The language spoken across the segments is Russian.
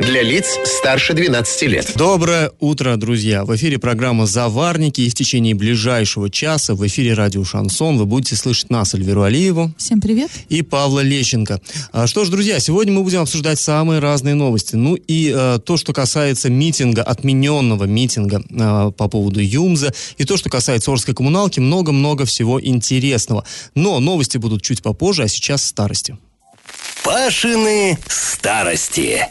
Для лиц старше 12 лет. Доброе утро, друзья! В эфире программа «Заварники» и в течение ближайшего часа в эфире радио «Шансон» вы будете слышать нас, Эльвиру Алиеву. Всем привет. И Павла Лещенко. А, что ж, друзья, сегодня мы будем обсуждать самые разные новости. Ну и э, то, что касается митинга, отмененного митинга э, по поводу ЮМЗа, и то, что касается Орской коммуналки, много-много всего интересного. Но новости будут чуть попозже, а сейчас старости. Пашины старости.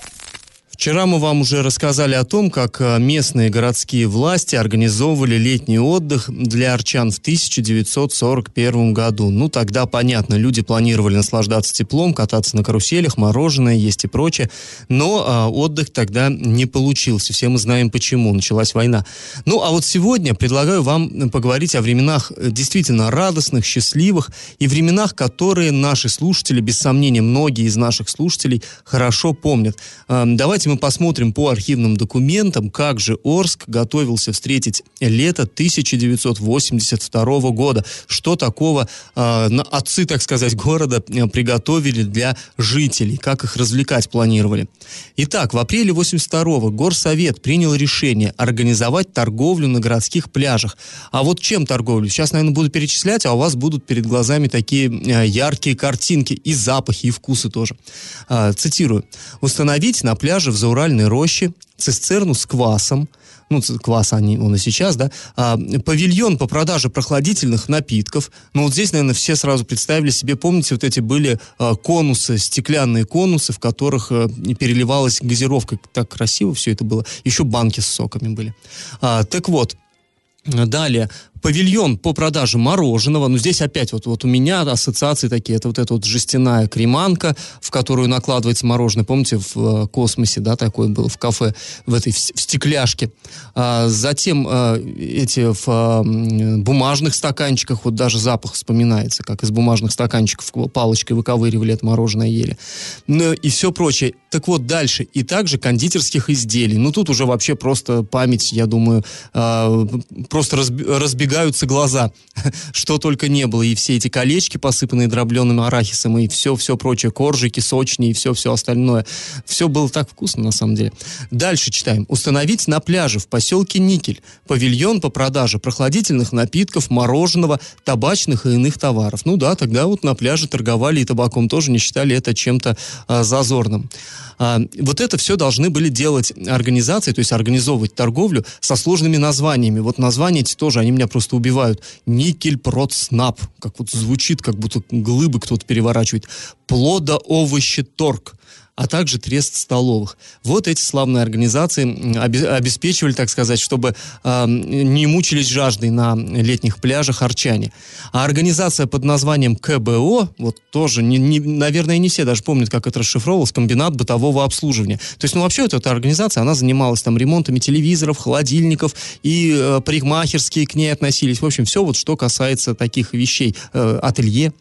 Вчера мы вам уже рассказали о том, как э, местные городские власти организовывали летний отдых для арчан в 1941 году. Ну, тогда понятно, люди планировали наслаждаться теплом, кататься на каруселях, мороженое, есть и прочее. Но а, отдых тогда не получился. Все мы знаем почему. Началась война. Ну, а вот сегодня предлагаю вам поговорить о временах э, действительно радостных, счастливых и временах, которые наши слушатели, без сомнения, многие из наших слушателей хорошо помнят. Э, давайте мы посмотрим по архивным документам, как же Орск готовился встретить лето 1982 года. Что такого э, отцы, так сказать, города э, приготовили для жителей, как их развлекать планировали. Итак, в апреле 82 Горсовет принял решение организовать торговлю на городских пляжах. А вот чем торговлю? Сейчас, наверное, буду перечислять, а у вас будут перед глазами такие э, яркие картинки и запахи, и вкусы тоже. Э, цитирую. «Установить на пляже в Зауральной роще цистерну с квасом, ну, квас они, он и сейчас, да, а, павильон по продаже прохладительных напитков. Ну, вот здесь, наверное, все сразу представили себе, помните, вот эти были а, конусы, стеклянные конусы, в которых а, переливалась газировка. Так красиво все это было. Еще банки с соками были. А, так вот, Далее, павильон по продаже мороженого. Ну, здесь опять вот, вот у меня ассоциации такие. Это вот эта вот жестяная креманка, в которую накладывается мороженое. Помните, в э, космосе, да, такой был в кафе, в этой в, стекляшке. А, затем а, эти в а, бумажных стаканчиках, вот даже запах вспоминается, как из бумажных стаканчиков палочкой выковыривали это мороженое ели. Ну, и все прочее. Так вот, дальше. И также кондитерских изделий. Ну, тут уже вообще просто память, я думаю, а, просто разби разбегается разбегаются глаза, что только не было, и все эти колечки, посыпанные дробленым арахисом, и все-все прочее, коржики, сочные, и все-все остальное. Все было так вкусно, на самом деле. Дальше читаем. Установить на пляже в поселке Никель павильон по продаже прохладительных напитков, мороженого, табачных и иных товаров. Ну да, тогда вот на пляже торговали и табаком тоже не считали это чем-то а, зазорным. А, вот это все должны были делать организации, то есть организовывать торговлю со сложными названиями. Вот названия эти тоже, они меня просто убивают. Никель Процнап, как вот звучит, как будто глыбы кто-то переворачивает. Плодоовощеторг а также трест столовых. Вот эти славные организации обеспечивали, так сказать, чтобы э, не мучились жаждой на летних пляжах арчане. А организация под названием КБО, вот тоже, не, не, наверное, не все даже помнят, как это расшифровывалось, комбинат бытового обслуживания. То есть, ну, вообще, вот эта организация, она занималась там ремонтами телевизоров, холодильников, и э, парикмахерские к ней относились. В общем, все вот, что касается таких вещей, э, ателье,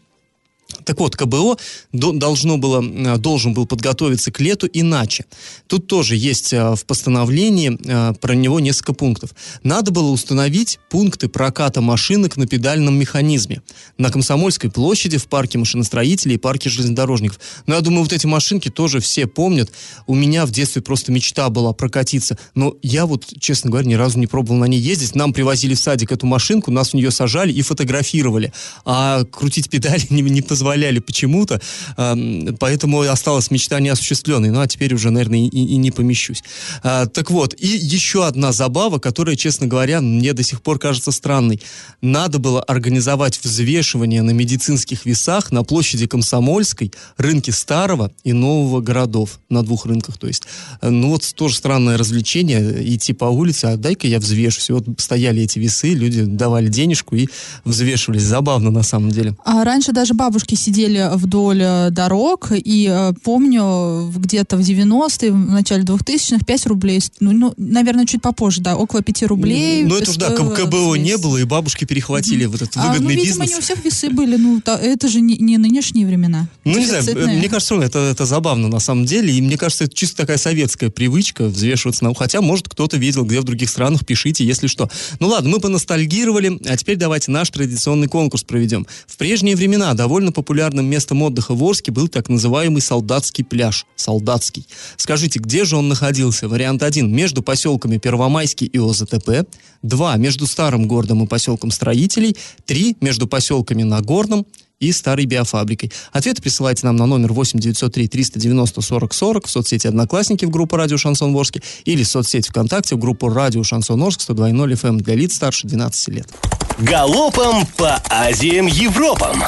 так вот, КБО должно было, э, должен был подготовиться к лету иначе. Тут тоже есть э, в постановлении э, про него несколько пунктов. Надо было установить пункты проката машинок на педальном механизме на Комсомольской площади, в парке машиностроителей и парке железнодорожников. Но я думаю, вот эти машинки тоже все помнят. У меня в детстве просто мечта была прокатиться. Но я вот, честно говоря, ни разу не пробовал на ней ездить. Нам привозили в садик эту машинку, нас в нее сажали и фотографировали. А крутить педали не, не позволяли позволяли почему-то, поэтому осталась мечта неосуществленной. Ну, а теперь уже, наверное, и, и не помещусь. Э, так вот, и еще одна забава, которая, честно говоря, мне до сих пор кажется странной. Надо было организовать взвешивание на медицинских весах на площади Комсомольской, рынке Старого и Нового городов. На двух рынках, то есть. Ну, вот тоже странное развлечение, идти по улице, а дай-ка я взвешусь. Вот стояли эти весы, люди давали денежку и взвешивались. Забавно, на самом деле. А раньше даже бабушки сидели вдоль э, дорог, и э, помню, где-то в 90-е, в начале 2000-х 5 рублей, ну, ну, наверное, чуть попозже, да, около 5 рублей. Ну, это же, да, КБО не было, и бабушки перехватили mm-hmm. вот этот выгодный а, ну, видимо, бизнес. не у всех весы были, ну, та, это же не, не нынешние времена. Ну, не знаю, мне кажется, это, это забавно на самом деле, и мне кажется, это чисто такая советская привычка взвешиваться на... Хотя, может, кто-то видел, где в других странах, пишите, если что. Ну, ладно, мы поностальгировали, а теперь давайте наш традиционный конкурс проведем. В прежние времена довольно популярным местом отдыха в Орске был так называемый Солдатский пляж. Солдатский. Скажите, где же он находился? Вариант 1. Между поселками Первомайский и ОЗТП. 2. Между старым городом и поселком строителей. 3. Между поселками Нагорном и старой биофабрикой. Ответы присылайте нам на номер 8 903 390 40 40 в соцсети «Одноклассники» в группу «Радио Шансон Орске» или в соцсети ВКонтакте в группу «Радио Шансон Орск» 102.0 FM для лиц старше 12 лет. Галопом по Азиям Европам!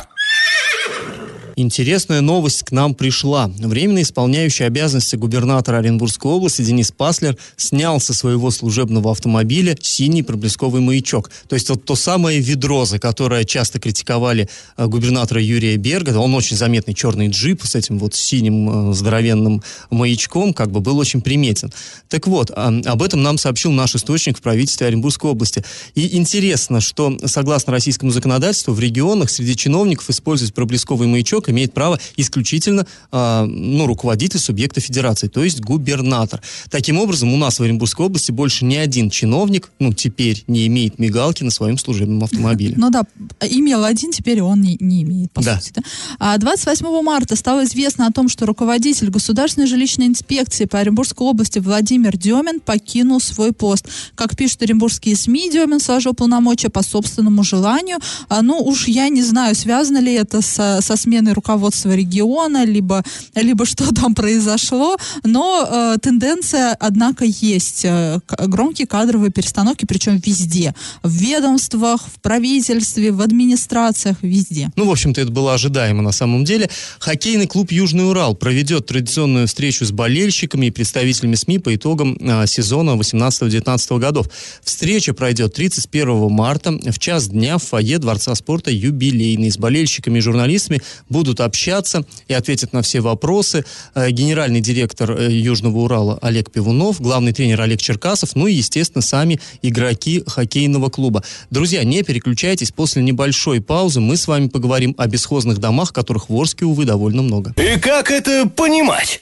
Thank you. Интересная новость к нам пришла. Временно исполняющий обязанности губернатора Оренбургской области Денис Паслер снял со своего служебного автомобиля синий проблесковый маячок. То есть вот то самое ведро, за которое часто критиковали э, губернатора Юрия Берга. Он очень заметный черный джип с этим вот синим э, здоровенным маячком, как бы был очень приметен. Так вот, а, об этом нам сообщил наш источник в правительстве Оренбургской области. И интересно, что согласно российскому законодательству в регионах среди чиновников использовать проблесковый маячок срок имеет право исключительно э, ну, руководитель субъекта федерации, то есть губернатор. Таким образом, у нас в Оренбургской области больше ни один чиновник, ну, теперь не имеет мигалки на своем служебном автомобиле. Ну да, имел один, теперь он не, не имеет, по да. сути. Да? А 28 марта стало известно о том, что руководитель Государственной жилищной инспекции по Оренбургской области Владимир Демин покинул свой пост. Как пишут оренбургские СМИ, Демин сложил полномочия по собственному желанию. А, ну, уж я не знаю, связано ли это со, со сменой стороны руководства региона, либо, либо что там произошло, но э, тенденция, однако, есть. Э, громкие кадровые перестановки, причем везде. В ведомствах, в правительстве, в администрациях, везде. Ну, в общем-то, это было ожидаемо на самом деле. Хоккейный клуб «Южный Урал» проведет традиционную встречу с болельщиками и представителями СМИ по итогам э, сезона 18-19 годов. Встреча пройдет 31 марта в час дня в фойе Дворца спорта «Юбилейный». С болельщиками и журналистами будут будут общаться и ответят на все вопросы. Э, генеральный директор э, Южного Урала Олег Пивунов, главный тренер Олег Черкасов, ну и, естественно, сами игроки хоккейного клуба. Друзья, не переключайтесь, после небольшой паузы мы с вами поговорим о бесхозных домах, которых в Орске, увы, довольно много. И как это понимать?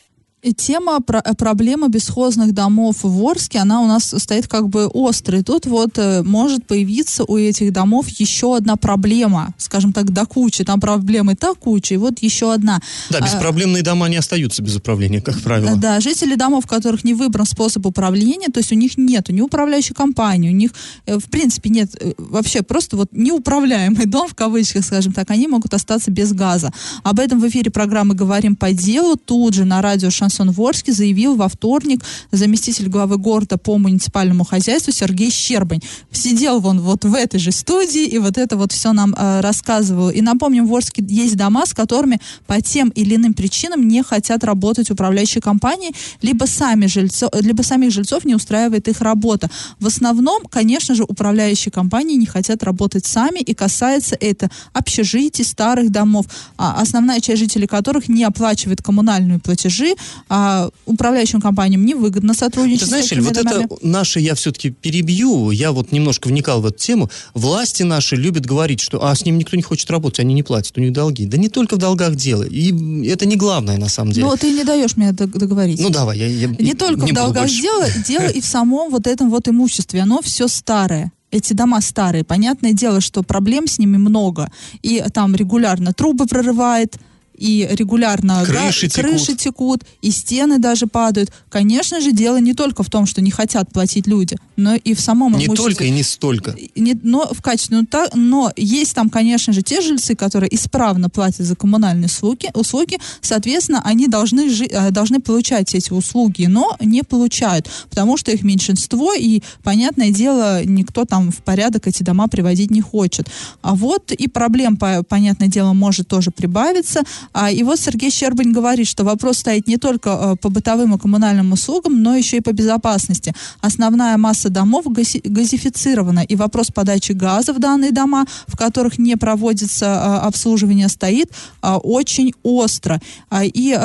Тема про э, проблемы бесхозных домов в Орске, она у нас стоит как бы острой. Тут вот э, может появиться у этих домов еще одна проблема, скажем так, до кучи. Там проблемы так куча, и вот еще одна. Да, беспроблемные а, дома не остаются без управления, как правило. Да, жители домов, которых не выбран способ управления, то есть у них нет ни управляющей компании, у них э, в принципе нет вообще просто вот неуправляемый дом, в кавычках, скажем так, они могут остаться без газа. Об этом в эфире программы «Говорим по делу». Тут же на радио «Шансон Шансон Ворске заявил во вторник заместитель главы города по муниципальному хозяйству Сергей Щербань. Сидел он вот в этой же студии и вот это вот все нам э, рассказывал. И напомним, в Орске есть дома, с которыми по тем или иным причинам не хотят работать управляющие компании, либо сами жильцов, либо самих жильцов не устраивает их работа. В основном, конечно же, управляющие компании не хотят работать сами, и касается это общежитий, старых домов, а основная часть жителей которых не оплачивает коммунальные платежи, а управляющим компаниям невыгодно сотрудничать. Ты знаешь, вот домами. это наши, я все-таки перебью, я вот немножко вникал в эту тему. Власти наши любят говорить, что а с ним никто не хочет работать, они не платят, у них долги. Да не только в долгах дело. И это не главное на самом деле. Ну, ты не даешь мне договорить. Ну, давай, я, я Не только не в долгах дело, дело и в самом вот этом вот имуществе. Оно все старое эти дома старые. Понятное дело, что проблем с ними много. И там регулярно трубы прорывает, и регулярно крыши, да, текут. крыши текут, и стены даже падают. Конечно же, дело не только в том, что не хотят платить люди, но и в самом Не только и не столько. Не, но в качестве, но, та, но есть там, конечно же, те жильцы, которые исправно платят за коммунальные услуги, услуги соответственно, они должны, жи, э, должны получать эти услуги, но не получают, потому что их меньшинство, и, понятное дело, никто там в порядок эти дома приводить не хочет. А вот и проблем, понятное дело, может тоже прибавиться. А, и вот Сергей Щербань говорит, что вопрос стоит не только а, по бытовым и коммунальным услугам, но еще и по безопасности. Основная масса домов гази- газифицирована, и вопрос подачи газа в данные дома, в которых не проводится а, обслуживание, стоит а, очень остро. А, и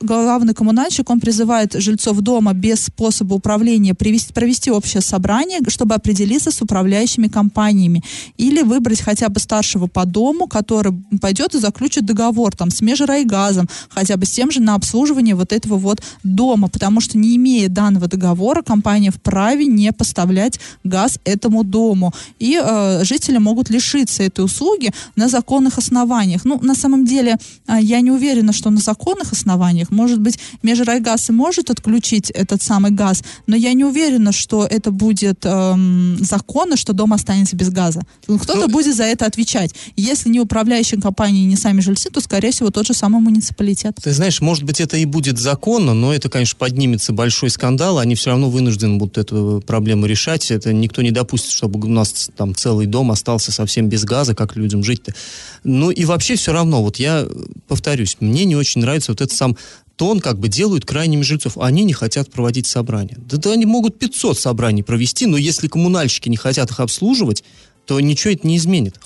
главный коммунальщик, он призывает жильцов дома без способа управления привести, провести общее собрание, чтобы определиться с управляющими компаниями. Или выбрать хотя бы старшего по дому, который пойдет и заключит договор там с межрайгазом, хотя бы с тем же на обслуживание вот этого вот дома, потому что не имея данного договора, компания вправе не поставлять газ этому дому. И э, жители могут лишиться этой услуги на законных основаниях. Ну, на самом деле, э, я не уверена, что на законных основаниях. Может быть, межрайгаз и может отключить этот самый газ, но я не уверена, что это будет эм, законно, что дом останется без газа. Кто-то Ну, будет за это отвечать. Если не управляющая компания, не сами жильцы, то, скорее всего, тот же самый муниципалитет. Ты знаешь, может быть, это и будет законно, но это, конечно, поднимется большой скандал, они все равно вынуждены будут эту проблему решать. Это никто не допустит, чтобы у нас там целый дом остался совсем без газа, как людям жить-то. Ну и вообще все равно, вот я э, повторюсь, мне не очень нравится вот этот сам тон как бы делают крайними жильцов. Они не хотят проводить собрания. Да, да они могут 500 собраний провести, но если коммунальщики не хотят их обслуживать, то ничего это не изменит.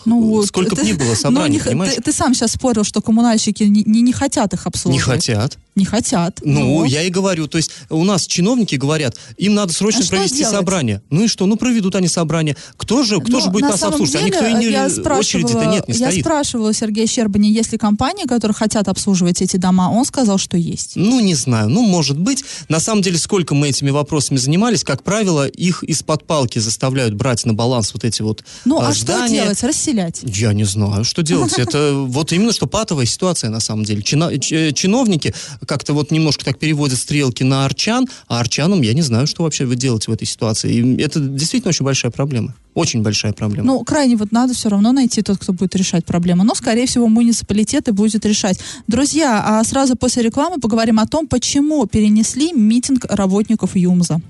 Сколько бы ты- ни было ну, собраний, не х- понимаешь? ты, ты сам сейчас спорил, что коммунальщики не, не, не хотят их Не обслуживать. хотят. Не хотят. Ну, я и говорю, то есть у нас чиновники говорят, им надо срочно А что провести делать? собрание. Ну и что? Ну проведут они собрание. Кто же, кто Но же будет на нас обслуживать? а деле, никто и не я очереди-то спрашивала- нет, не Я стоит. спрашивала Сергея Щербани, есть ли компании, которые хотят обслуживать эти дома. Он сказал, что есть. Ну, не знаю, ну, может быть. На самом деле, сколько мы этими вопросами занимались, как правило, их из-под палки заставляют брать на баланс вот эти вот Ну, а, а что здания. делать? Расселять. Я не знаю, что делать. Это вот именно что патовая ситуация на самом деле. Ч- чиновники как-то вот немножко так переводят стрелки на арчан, а арчанам я не знаю, что вообще вы делаете в этой ситуации. И это действительно очень большая проблема. Очень большая проблема. Ну, крайне вот надо все равно найти тот, кто будет решать проблему. Но, скорее всего, муниципалитет и будет решать. Друзья, а сразу после рекламы поговорим о том, почему перенесли митинг работников ЮМЗа.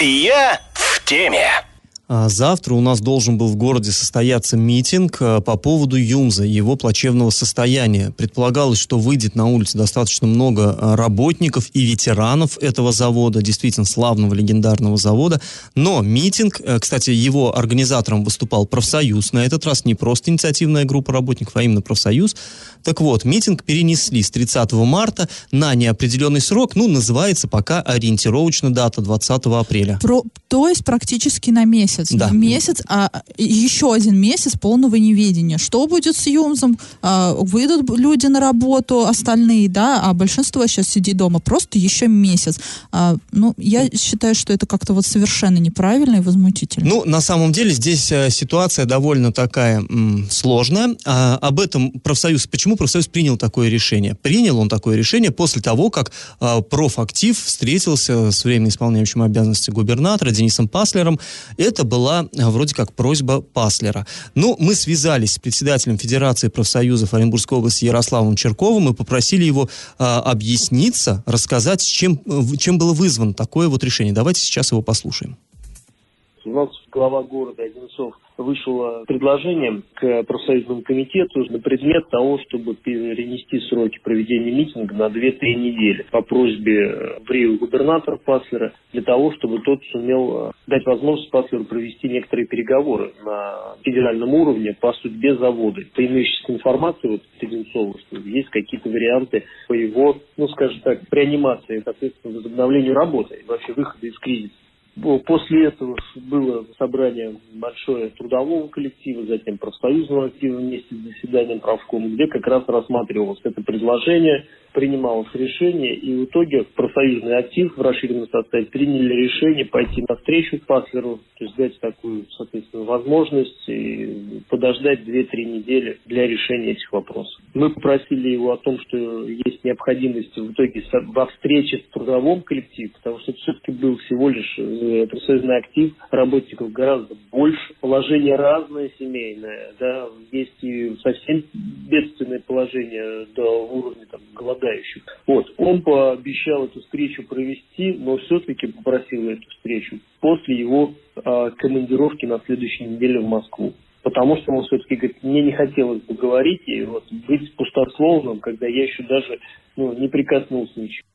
Я в теме. А Завтра у нас должен был в городе состояться митинг а, по поводу ЮМЗа, его плачевного состояния. Предполагалось, что выйдет на улицу достаточно много а, работников и ветеранов этого завода, действительно славного легендарного завода. Но митинг, э, кстати, его организатором выступал профсоюз. На этот раз не просто инициативная группа работников, а именно профсоюз. Так вот, митинг перенесли с 30 марта на неопределенный срок. Ну, называется пока ориентировочно дата 20 апреля. Про, то есть практически на месяц. Да. Месяц, а еще один месяц полного неведения. Что будет с ЮМЗом? А, выйдут люди на работу, остальные, да, а большинство сейчас сидит дома. Просто еще месяц. А, ну, я считаю, что это как-то вот совершенно неправильно и возмутительно. Ну, на самом деле здесь э, ситуация довольно такая м, сложная. А, об этом профсоюз, почему профсоюз принял такое решение? Принял он такое решение после того, как а, профактив встретился с временно исполняющим обязанности губернатора Денисом Паслером. Это была а, вроде как просьба Паслера. Ну, мы связались с председателем Федерации профсоюзов Оренбургской области Ярославом Черковым и попросили его а, объясниться, рассказать, чем, э, чем было вызвано такое вот решение. Давайте сейчас его послушаем. У нас глава города Одинцов вышел с предложением к профсоюзному комитету на предмет того, чтобы перенести сроки проведения митинга на 2-3 недели по просьбе брио губернатора Паслера для того, чтобы тот сумел э, дать возможность Паслеру провести некоторые переговоры на федеральном уровне по судьбе завода. По имеющейся информации вот, от Одинцова, что есть какие-то варианты по его, ну скажем так, реанимации, соответственно, возобновлению работы и вообще выхода из кризиса. Бо- После этого было собрание большое трудового коллектива, затем профсоюзного актива вместе с заседанием правкома, где как раз рассматривалось это предложение, принималось решение, и в итоге профсоюзный актив в расширенном составе приняли решение пойти навстречу Паслеру, то есть дать такую, соответственно, возможность и подождать 2-3 недели для решения этих вопросов. Мы попросили его о том, что есть необходимость в итоге во встрече с трудовым коллективом, потому что это все-таки был всего лишь э, профсоюзный актив, работников гораздо больше, положение разное семейное, да, есть и совсем бедственное положение до уровня там, голодающих. Вот, он пообещал эту встречу провести, но все-таки попросил эту встречу после его а, командировки на следующей неделе в Москву. потому что он все-таки говорит, мне не хотелось бы говорить и вот быть пустословным, когда я еще даже ну, не прикоснулся ничего.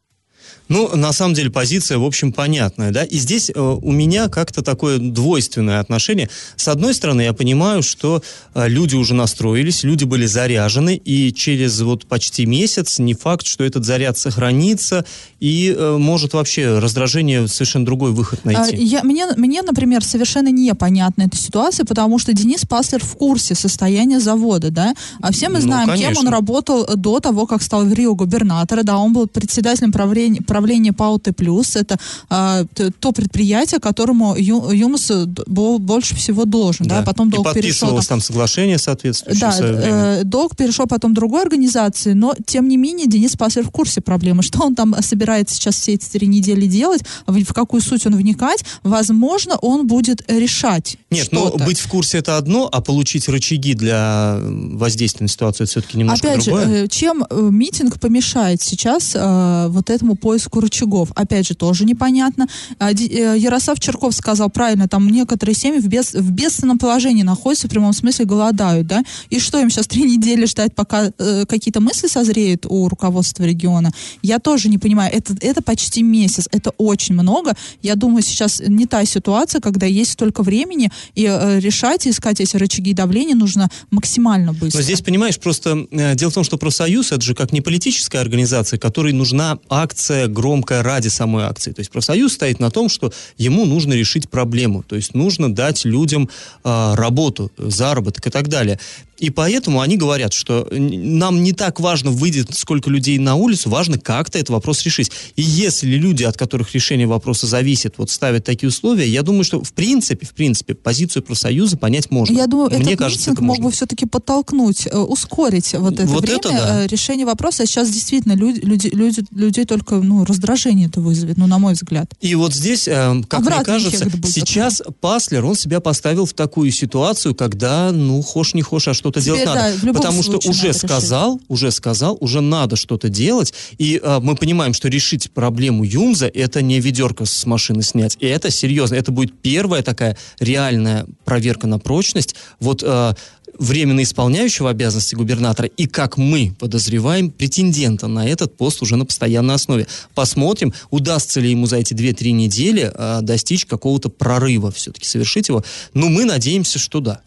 Ну, на самом деле, позиция, в общем, понятная, да, и здесь э, у меня как-то такое двойственное отношение. С одной стороны, я понимаю, что э, люди уже настроились, люди были заряжены, и через вот почти месяц не факт, что этот заряд сохранится, и э, может вообще раздражение совершенно другой выход А, найти. Я, мне, мне, например, совершенно непонятна эта ситуация, потому что Денис Паслер в курсе состояния завода, да? А все мы Ну, знаем, кем он работал до того, как стал в Рио губернатора, да, он был председателем правления, правления ПАО Т+, это а, то предприятие, которому Ю- ЮМС д- был больше всего должен, да, потом и долг перешел подписывалось там- там соглашение соответствующее да, э, долг перешел потом другой организации, но тем не менее Денис Паслер в курсе проблемы. Что он там собирается сейчас все эти три недели делать, в, в какую суть он вникать, возможно, он будет решать Нет, ну что-то. быть в курсе это одно, а получить рычаги для воздействия на ситуацию это все-таки немножко Опять другое. же, э, чем э, митинг помешает сейчас э, вот этому поиску рычагов? Опять же, тоже непонятно. А, э, Ярослав Черков сказал правильно, там некоторые семьи в, бес- в бедственном положении находятся, в прямом смысле голодают, да? И что им сейчас три недели ждать, пока э, какие-то мысли созреют у руководства региона? Я тоже не понимаю. Это, это почти месяц, это очень много. Я думаю, сейчас не та ситуация, когда есть столько времени, и э, решать, искать эти рычаги давления нужно максимально быстро. Но здесь, понимаешь, просто э, дело в том, что профсоюз это же как не политическая организация, которой нужна акция громкая ради самой акции. То есть профсоюз стоит на том, что ему нужно решить проблему, то есть нужно дать людям э, работу, заработок и так далее. И поэтому они говорят, что нам не так важно, выйдет сколько людей на улицу, важно как-то этот вопрос решить. И если люди, от которых решение вопроса зависит, вот ставят такие условия, я думаю, что в принципе, в принципе, позицию профсоюза понять можно. Я думаю, Мне этот кажется, митинг это мог бы все-таки подтолкнуть, э, ускорить вот это Вот время это да. э, решения вопроса. А сейчас действительно люди, люди, люди, людей только ну, раздражение это вызовет, ну, на мой взгляд. И вот здесь, э, как мне Обратный кажется, эффект будет. сейчас Паслер, он себя поставил в такую ситуацию, когда, ну, хошь не хошь, а что-то Теперь, делать да, надо. Потому что уже надо решить. сказал, уже сказал, уже надо что-то делать. И э, мы понимаем, что решить проблему Юмза это не ведерко с машины снять. И это серьезно. Это будет первая такая реальная проверка на прочность. Вот э, временно исполняющего обязанности губернатора и, как мы подозреваем, претендента на этот пост уже на постоянной основе. Посмотрим, удастся ли ему за эти 2-3 недели э, достичь какого-то прорыва, все-таки совершить его. Но мы надеемся, что да.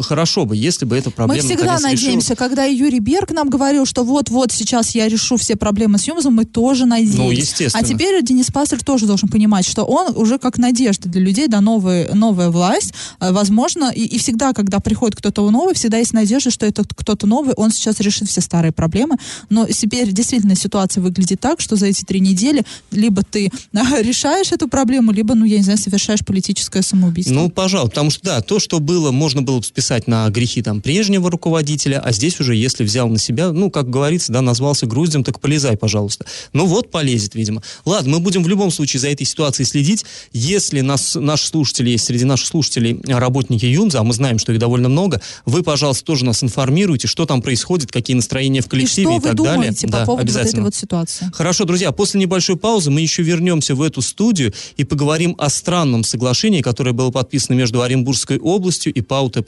Хорошо бы, если бы эта проблема мы всегда наконец решилась. надеемся, когда Юрий Берг нам говорил, что вот-вот сейчас я решу все проблемы с Юмзом, мы тоже надеемся. Ну, естественно. А теперь Денис Пастер тоже должен понимать, что он уже как надежда для людей, да, новая, новая власть, э, возможно, и, и всегда, когда приходит кто-то новый, всегда есть надежда, что этот кто-то новый, он сейчас решит все старые проблемы, но теперь действительно ситуация выглядит так, что за эти три недели либо ты решаешь эту проблему, либо, ну, я не знаю, совершаешь политическое самоубийство. Ну, пожалуй, потому что, да, то, что было, можно было бы списать на грехи там прежнего руководителя, а здесь уже, если взял на себя, ну, как говорится, да, назвался груздем, так полезай, пожалуйста. Ну, вот полезет, видимо. Ладно, мы будем в любом случае за этой ситуацией следить. Если нас, наши слушатели есть, среди наших слушателей а, работники ЮМЗа, а мы знаем, что их довольно много, вы, пожалуйста, тоже нас информируйте, что там происходит, какие настроения в и коллективе что и, вы так далее. думаете по Да, поводу вот этой обязательно. вот ситуации? Хорошо, друзья, после небольшой паузы мы еще вернемся в эту студию и поговорим о странном соглашении, которое было подписано между Оренбургской областью и ПАО Т+.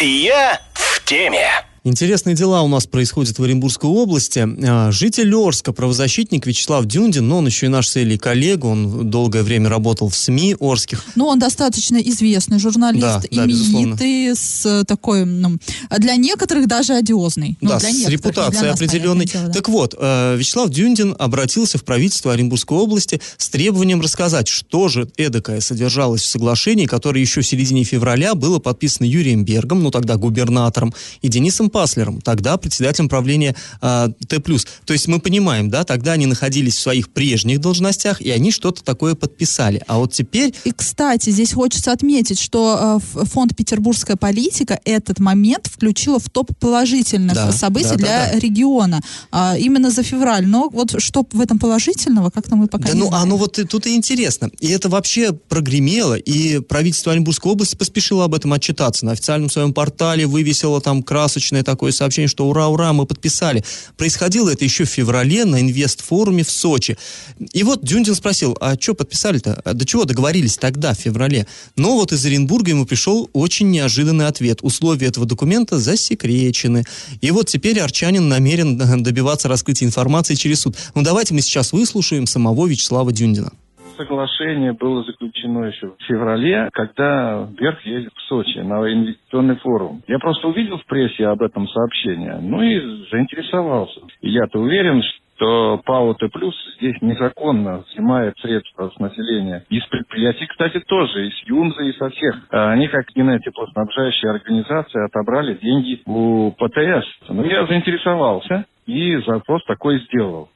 Я в теме. Интересные дела у нас происходят в Оренбургской области. А, Житель Орска, правозащитник Вячеслав Дюндин, но он еще и наш с Элей коллега, он долгое время работал в СМИ Орских. Ну, он достаточно известный журналист, Да, да, именитый, с э, такой, ну, для некоторых даже одиозный. Ну, да, для с репутацией определенной. дело, да. Так вот, э, Вячеслав Дюндин обратился в правительство Оренбургской области с требованием рассказать, что же эдакое содержалось в соглашении, которое еще в середине февраля было подписано Юрием Бергом, ну тогда губернатором, и Денисом Паслером, тогда председателем правления э, Т+. То есть мы понимаем, да, тогда они находились в своих прежних должностях, и они что-то такое подписали. А вот теперь И, кстати, здесь хочется отметить, что э, фонд «Петербургская политика» этот момент включила в топ положительных Да, событий да, да, для да. региона. А, именно за февраль. Но вот что в этом положительного, как-то мы пока Да не ну, знаем. оно вот и, тут и интересно. И это вообще прогремело, и правительство Оренбургской области поспешило об этом отчитаться. На официальном своем портале вывесило там красочное такое сообщение, что ура, ура, мы подписали. Происходило это еще в феврале на инвестфоруме в Сочи. И вот Дюндин спросил, а что подписали-то? А до чего договорились тогда, в феврале? Но вот из Оренбурга ему пришел очень неожиданный ответ. Условия этого документа засекречены. И вот теперь Арчанин намерен добиваться раскрытия информации через суд. Ну давайте мы сейчас выслушаем самого Вячеслава Дюндина соглашение было заключено еще в феврале, когда Берг ездил в Сочи на инвестиционный форум. Я просто увидел в прессе об этом сообщение, ну и заинтересовался. И я-то уверен, что ПАО Т+, здесь незаконно снимает средства с населения. Из предприятий, кстати, тоже, из ЮМЗа и со всех. А они, как генетиплоснабжающая организация, отобрали деньги у ПТС. Ну, я заинтересовался и запрос такой сделал.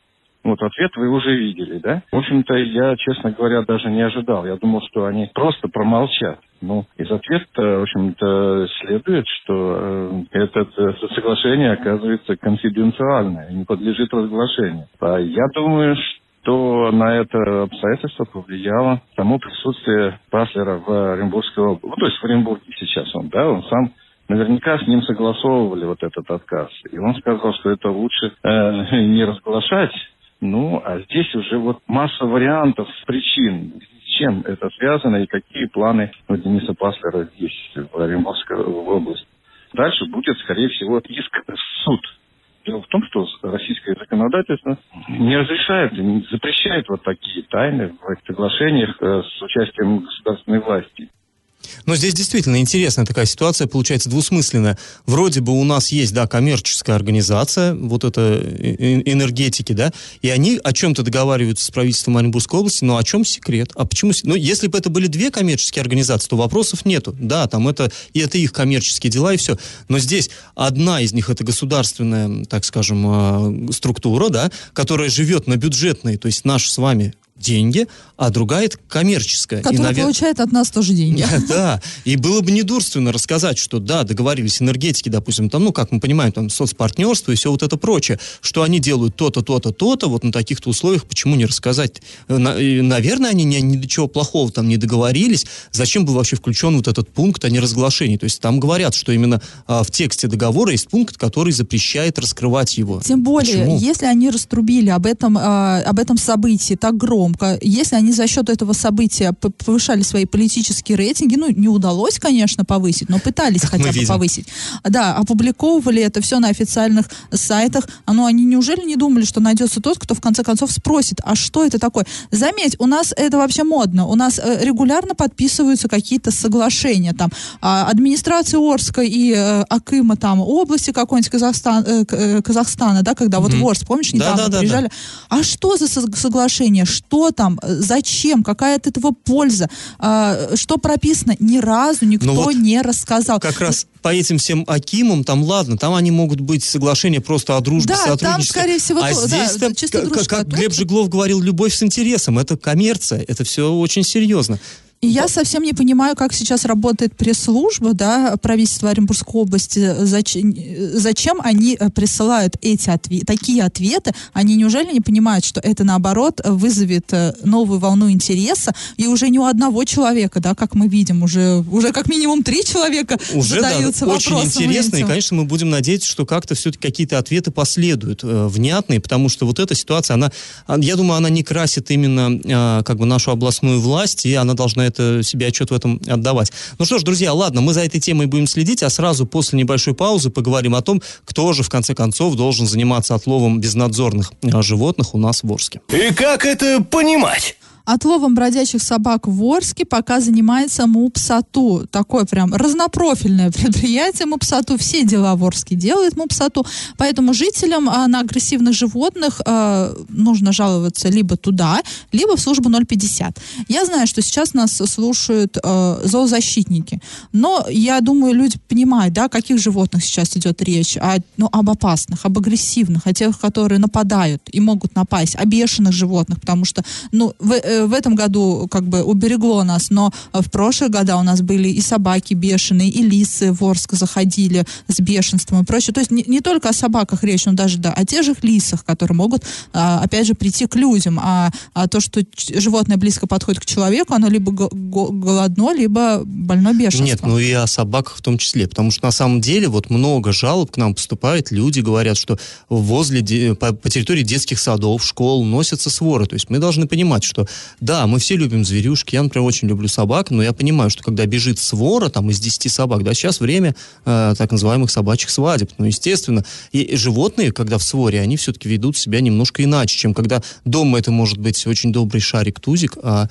Вот ответ вы уже видели, да? В общем-то, я, честно говоря, даже не ожидал. Я думал, что они просто промолчат. Ну, из ответа, в общем-то, следует, что э, это э, соглашение оказывается конфиденциальное, не подлежит разглашению. А я думаю, что на это обстоятельство повлияло само присутствие Паслера в Оренбургской области. Ну, то есть в Оренбурге сейчас он, да, он сам Наверняка с ним согласовывали вот этот отказ. И он сказал, что это лучше э, не разглашать, ну, а здесь уже вот масса вариантов причин, с чем это связано и какие планы у Дениса Паслера здесь, в Оренбургской области. Дальше будет, скорее всего, иск в суд. Дело в том, что российское законодательство не разрешает, не запрещает вот такие тайны в соглашениях э, с участием государственной власти. Но здесь действительно интересная такая ситуация, получается двусмысленная. Вроде бы у нас есть, да, коммерческая организация, вот это энергетики, да, и они о чем-то договариваются с правительством Оренбургской области, но о чем секрет? А почему? Ну, если бы это были две коммерческие организации, то вопросов нету. Да, там это, и это их коммерческие дела, и все. Но здесь одна из них это государственная, так скажем, а, структура, да, которая живет на бюджетной, то есть наш с вами деньги, а другая это коммерческая. Которая навер... получает от нас тоже деньги. Да, и было бы недурственно рассказать, что да, договорились энергетики, допустим, там, ну, как мы понимаем, там, соцпартнерство и все вот это прочее, что они делают то-то, то-то, то-то, вот на таких-то условиях, почему не рассказать? Наверное, они ни, ни до чего плохого там не договорились, зачем был вообще включен вот этот пункт о неразглашении? То есть там говорят, что именно а, в тексте договора есть пункт, который запрещает раскрывать его. Тем более, почему? если они раструбили об этом, а, об этом событии так громко, громко. Если они за счет этого события повышали свои политические рейтинги, ну, не удалось, конечно, повысить, но пытались как хотя бы повысить. Да, опубликовывали это все на официальных сайтах. А ну, они неужели не думали, что найдется тот, кто в конце концов спросит, а что это такое? Заметь, у нас это вообще модно. У нас э, регулярно подписываются какие-то соглашения. Там а, администрация Орска и э, Акыма там области какой-нибудь Казахстан, э, Казахстана, да, когда вот mm-hmm. в Орск, помнишь, недавно да, да, приезжали. Да, да. А что за соглашение? Что что там, зачем, какая от этого польза, а, что прописано, ни разу никто ну вот не рассказал. Как раз по этим всем Акимам, там ладно, там они могут быть соглашения просто о дружбе, да, там, скорее всего, а то, здесь да, чисто дружка, как, как Глеб Жеглов говорил, любовь с интересом, это коммерция, это все очень серьезно. И я совсем не понимаю, как сейчас работает пресс-служба, да, правительства Оренбургской области. Зачем, зачем они э, присылают эти отве- такие ответы? Они неужели не понимают, что это, наоборот, вызовет э, новую волну интереса? И уже не у одного человека, да, как мы видим, уже, уже как минимум три человека уже, задаются да, очень интересно. Этим. И, конечно, мы будем надеяться, что как-то все-таки какие-то ответы последуют э, внятные, потому что вот эта ситуация, она, а, я думаю, она не красит именно э, как бы нашу областную власть, и она должна это себе отчет в этом отдавать. Ну что ж, друзья, ладно, мы за этой темой будем следить, а сразу после небольшой паузы поговорим о том, кто же в конце концов должен заниматься отловом безнадзорных а, животных у нас в Орске. И как это понимать? Отловом бродячих собак в Орске пока занимается МУПСАТУ. Такое прям разнопрофильное предприятие МУПСАТУ. Все дела в Орске делает МУПСАТУ. Поэтому жителям а, на агрессивных животных а, нужно жаловаться либо туда, либо в службу 050. Я знаю, что сейчас нас слушают а, зоозащитники. Но я думаю, люди понимают, да, о каких животных сейчас идет речь. О, ну, об опасных, об агрессивных, о тех, которые нападают и могут напасть, о бешеных животных. Потому что, ну, вы в этом году как бы уберегло нас, но в прошлые года у нас были и собаки бешеные, и лисы в Орск заходили с бешенством и прочее. То есть не, не только о собаках речь, но даже да, о тех же лисах, которые могут, а, опять же, прийти к людям. А, а то, что животное близко подходит к человеку, оно либо голодно, либо больно бешенством. Нет, ну и о собаках в том числе, потому что на самом деле вот много жалоб к нам поступает, люди говорят, что возле, по, по территории детских садов, школ носятся своры. То есть мы должны понимать, что да, мы все любим зверюшки, я, например, очень люблю собак, но я понимаю, что когда бежит свора там из 10 собак, да, сейчас время э, так называемых собачьих свадеб, ну, естественно, и животные, когда в своре, они все-таки ведут себя немножко иначе, чем когда дома это может быть очень добрый шарик-тузик, а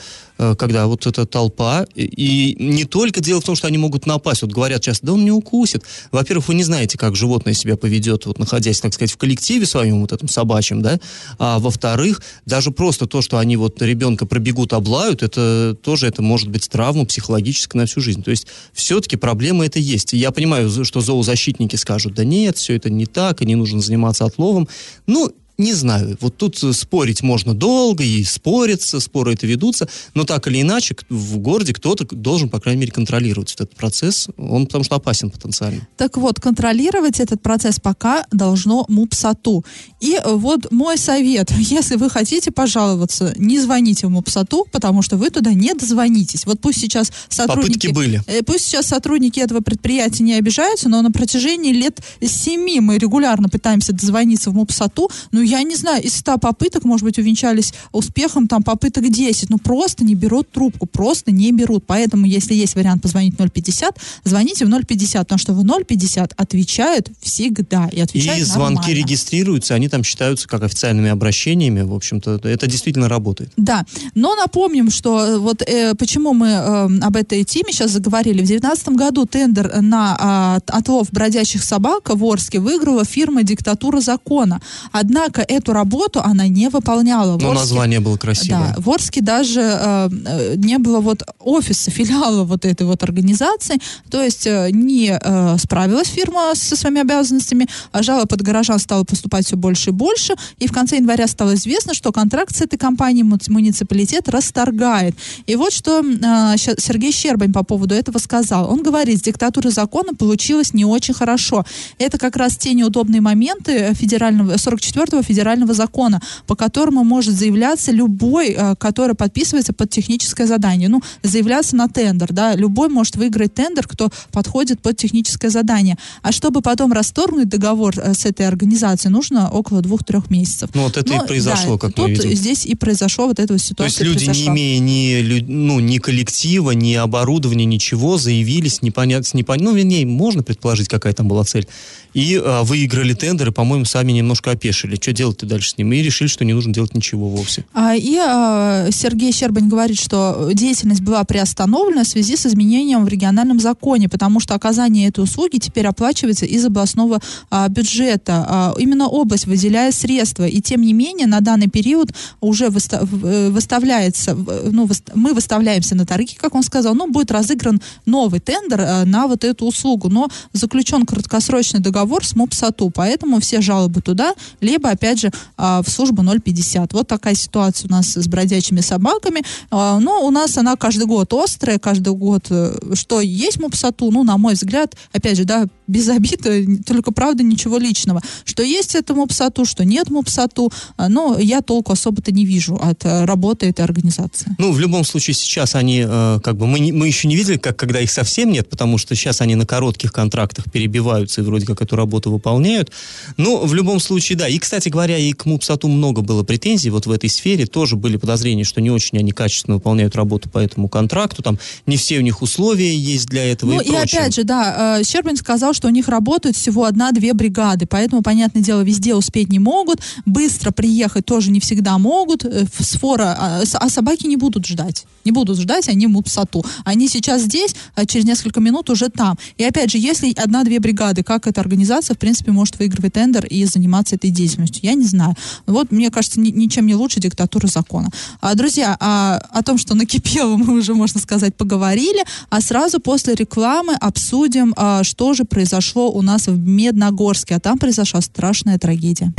когда вот эта толпа, и, и не только дело в том, что они могут напасть, вот говорят часто, да он не укусит. Во-первых, вы не знаете, как животное себя поведет, вот находясь, так сказать, в коллективе своем, вот этом собачьем, да, а во-вторых, даже просто то, что они вот ребенка пробегут, облают, это тоже это может быть травма психологическая на всю жизнь. То есть все-таки проблема это есть. Я понимаю, что зоозащитники скажут, да нет, все это не так, и не нужно заниматься отловом. Ну, не знаю, вот тут э, спорить можно долго, и спорятся, споры это ведутся, но так или иначе в городе кто-то должен, по крайней мере, контролировать этот процесс, он потому что опасен потенциально. Так вот, контролировать этот процесс пока должно МУПСАТУ. И э, вот мой совет, если вы хотите пожаловаться, не звоните в МУПСАТУ, потому что вы туда не дозвонитесь. Вот пусть сейчас сотрудники... Попытки были. Э, пусть сейчас сотрудники этого предприятия не обижаются, но на протяжении лет семи мы регулярно пытаемся дозвониться в МУПСАТУ, ну я не знаю, из 100 попыток, может быть, увенчались успехом, там, попыток 10, ну, просто не берут трубку, просто не берут. Поэтому, если есть вариант позвонить 050, звоните в 050, потому что в 050 отвечают всегда и отвечают И звонки нормально. регистрируются, они там считаются как официальными обращениями, в общем-то, это действительно работает. Да, но напомним, что э, вот э, почему мы э, об этой теме сейчас заговорили. В 2019 году тендер на э, отлов бродячих собак в Орске выиграла фирма «Диктатура закона». Однако Однако эту работу она не выполняла. Но Орске, название было красивое. Да, в Орске даже э, э, не было вот офиса, филиала вот этой вот организации. То есть э, не э, справилась фирма со своими обязанностями, а жалоб от горожан стало поступать все больше и больше. И в конце января стало известно, что контракт с этой компанией муниципалитет расторгает. И вот что э, Сергей Щербань по поводу этого сказал. Он говорит, с диктатурой закона получилось не очень хорошо. Это как раз те неудобные моменты федерального 44-го федерального закона, по которому может заявляться любой, э, который подписывается под техническое задание. Ну, заявляться на тендер, да, любой может выиграть тендер, кто подходит под техническое задание. А чтобы потом расторгнуть договор э, с этой организацией, нужно около двух-трех месяцев. Ну, вот это Но, и произошло, да, как тут мы видим. здесь и произошло вот эта вот ситуация. То есть люди, произошла. не имея ни, ну, ни коллектива, ни оборудования, ничего, заявились, непонятно, непонятно, ну, вернее, можно предположить, какая там была цель, и а, выиграли тендеры, по-моему, сами немножко опешили. Что делать-то дальше с ним? И решили, что не нужно делать ничего вовсе. А, и а, Сергей Щербань говорит, что деятельность была приостановлена в связи с изменением в региональном законе, потому что оказание этой услуги теперь оплачивается из областного а, бюджета. А, именно область выделяет средства, и тем не менее на данный период уже выста э, выставляется, ну, выста мы выставляемся на торги, как он сказал, ну, будет разыгран новый тендер а, на вот эту услугу, но заключен краткосрочный договор с МОПСАТУ, поэтому все жалобы туда, либо, опять же, а, в службу 050. Вот такая ситуация у нас с бродячими собаками. А, но у нас она каждый год острая, каждый год, э, что есть МОПСАТУ, ну, на мой взгляд, опять же, да, без обид, э, только правда ничего личного. Что есть это МОПСАТУ, что нет МОПСАТУ, а, но я толку особо-то не вижу от э, работы этой организации. Ну, в любом случае, сейчас они, как бы, мы, не, мы еще не видели, как когда их совсем нет, потому что сейчас они на коротких контрактах перебиваются и вроде как эту работу выполняют. Но в любом случае, да. И, кстати говоря, и к МУПСАТу много было претензий вот в этой сфере. Тоже были подозрения, что не очень они качественно выполняют работу по этому контракту. Там не все у них условия есть для этого ну, и, и опять же, да, э, Щербин сказал, что у них работают всего одна-две бригады, поэтому, понятное дело, везде успеть не могут, быстро приехать тоже не всегда могут, э, сфора, а, а собаки не будут ждать. Не будут ждать, они МУПСАТу. Они сейчас здесь, а через несколько минут уже там. И опять же, если одна-две бригады, как организовать? организация, в принципе, может выигрывать тендер и заниматься этой деятельностью. Я не знаю. Вот, мне кажется, ни, ничем не лучше диктатура закона. А, друзья, а, о том, что накипело, мы уже, можно сказать, поговорили, а сразу после рекламы обсудим, а, что же произошло у нас в Медногорске. А там произошла страшная трагедия.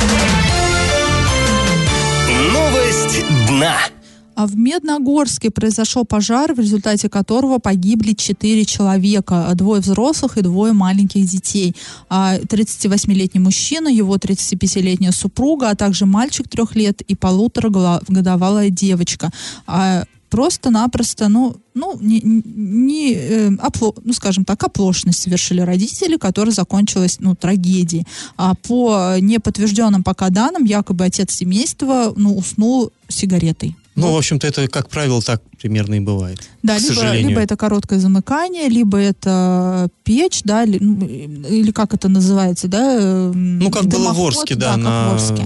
Новость дна. А в Медногорске произошел пожар, в результате которого погибли четыре человека, двое взрослых и двое маленьких детей. 38-летний а мужчина, его 35-летняя супруга, а также мальчик трех лет и полуторагодовалая девочка. Просто-напросто, ну, ну, не, не э, опло, ну, скажем так, оплошность совершили родители, которая закончилась, ну, трагедией. А по неподтвержденным пока данным, якобы отец семейства, ну, уснул сигаретой. Ну, вот. в общем-то, это, как правило, так примерно и бывает. Да, либо, либо это короткое замыкание, либо это печь, да, или, ну, или как это называется, да? Ну, как дымоход, было в Орске, да, да на в Орске.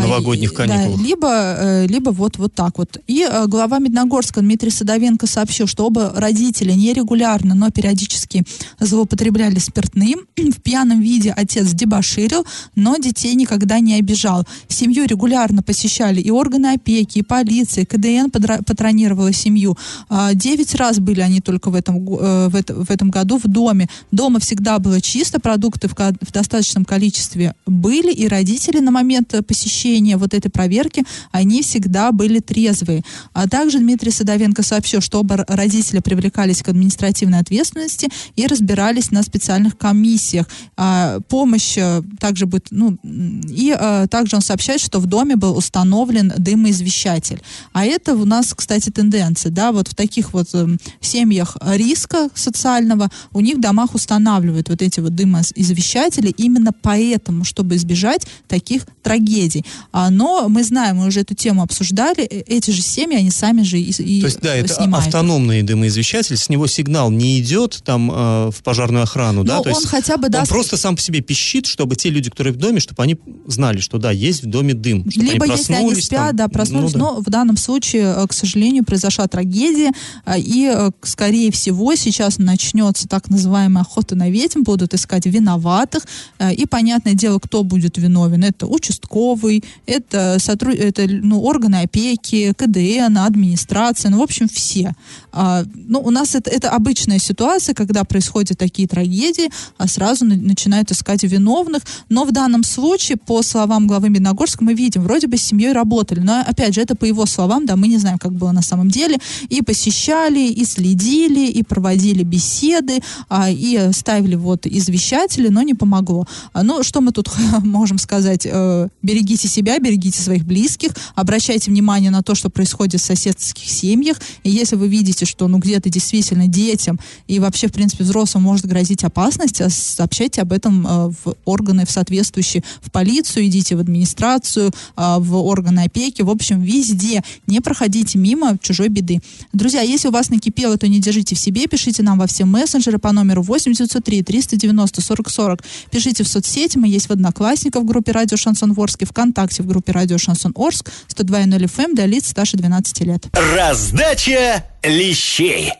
Новогодних каникулах. Да, либо, э, либо вот, вот так вот. И э, глава Медногорска Дмитрий Садовенко сообщил, что оба родителя нерегулярно, но периодически злоупотребляли спиртным. В пьяном виде отец дебоширил, но детей никогда не обижал. Семью регулярно посещали и органы опеки, и полиция, КДН патронировала семью. А, девять раз были они только в этом, э, в, это, в этом году в доме. Дома всегда было чисто, продукты в, в достаточном количестве были, и родители на момент посещения вот этой проверки, они всегда были трезвые. А также Дмитрий Садовенко сообщил, что оба родителя привлекались к административной ответственности и разбирались на специальных комиссиях. А, помощь э, также будет, ну, и а, также он сообщает, что в доме был установлен дымоизвещатель. А это у нас, кстати, тенденция да, вот в таких вот э, семьях риска социального у них в домах устанавливают вот эти вот дымоизвещатели именно поэтому, чтобы избежать таких трагедий. А, но мы знаем, мы уже эту тему обсуждали, э, эти же семьи, они сами же и, и То есть, да, это снимают. автономный дымоизвещатель, с него сигнал не идет там э, в пожарную охрану, но да? То он есть хотя бы даст... Он просто сам по себе пищит, чтобы те люди, которые в доме, чтобы они знали, что да, есть в доме дым. Либо они если они спят, там, да, проснулись, ну, да. но в данном случае, э, к сожалению, произошла трагедия, и, скорее всего, сейчас начнется так называемая охота на ведьм, будут искать виноватых, и, понятное дело, кто будет виновен. Это участковый, это, сотруд... это ну, органы опеки, КДН, администрация, ну, в общем, все. А, ну, у нас это, это обычная ситуация, когда происходят такие трагедии, а сразу на, начинают искать виновных. Но в данном случае, по словам главы Медногорска, мы видим, вроде бы с семьей работали, но, опять же, это по его словам, да, мы не знаем, как было на самом деле, и посещали, и следили, и проводили беседы, а, и ставили вот извещатели, но не помогло. А, ну, что мы тут можем сказать? Э, берегите себя, берегите своих близких, обращайте внимание на то, что происходит в соседских семьях. И если вы видите, что ну где-то действительно детям и вообще, в принципе, взрослым может грозить опасность, а сообщайте об этом э, в органы в соответствующие, в полицию, идите в администрацию, э, в органы опеки, в общем, везде. Не проходите мимо чужой беды. Друзья, если у вас накипело, то не держите в себе, пишите нам во все мессенджеры по номеру 8903 390 40 40. Пишите в соцсети, мы есть в Одноклассниках в группе Радио Шансон в Орске, ВКонтакте в группе Радио Шансон Орск, 102.0 FM для лиц старше 12 лет. Раздача лещей.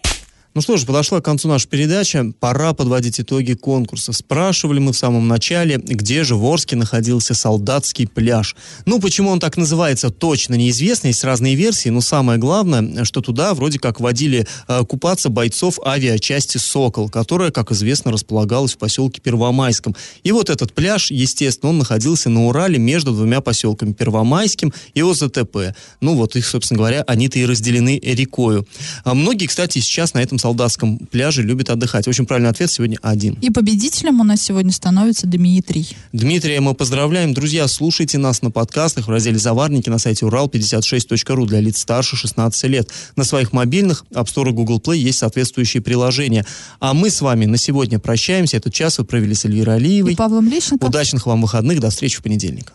Ну что ж, подошла к концу наша передача. Пора подводить итоги конкурса. Спрашивали мы в самом начале, где же в Орске находился солдатский пляж. Ну, почему он так называется, точно неизвестно. Есть разные версии, но самое главное, что туда вроде как водили э, купаться бойцов авиачасти «Сокол», которая, как известно, располагалась в поселке Первомайском. И вот этот пляж, естественно, он находился на Урале между двумя поселками Первомайским и ОЗТП. Ну вот их, собственно говоря, они-то и разделены рекою. А многие, кстати, сейчас на этом солдатском пляже любит отдыхать. Очень правильный ответ сегодня один. И победителем у нас сегодня становится Дмитрий. Дмитрия мы поздравляем. Друзья, слушайте нас на подкастах в разделе «Заварники» на сайте урал56.ру для лиц старше 16 лет. На своих мобильных App Store и Google Play есть соответствующие приложения. А мы с вами на сегодня прощаемся. Этот час вы провели с Эльвирой Алиевой. И Павлом Лещенко. Удачных вам выходных. До встречи в понедельник.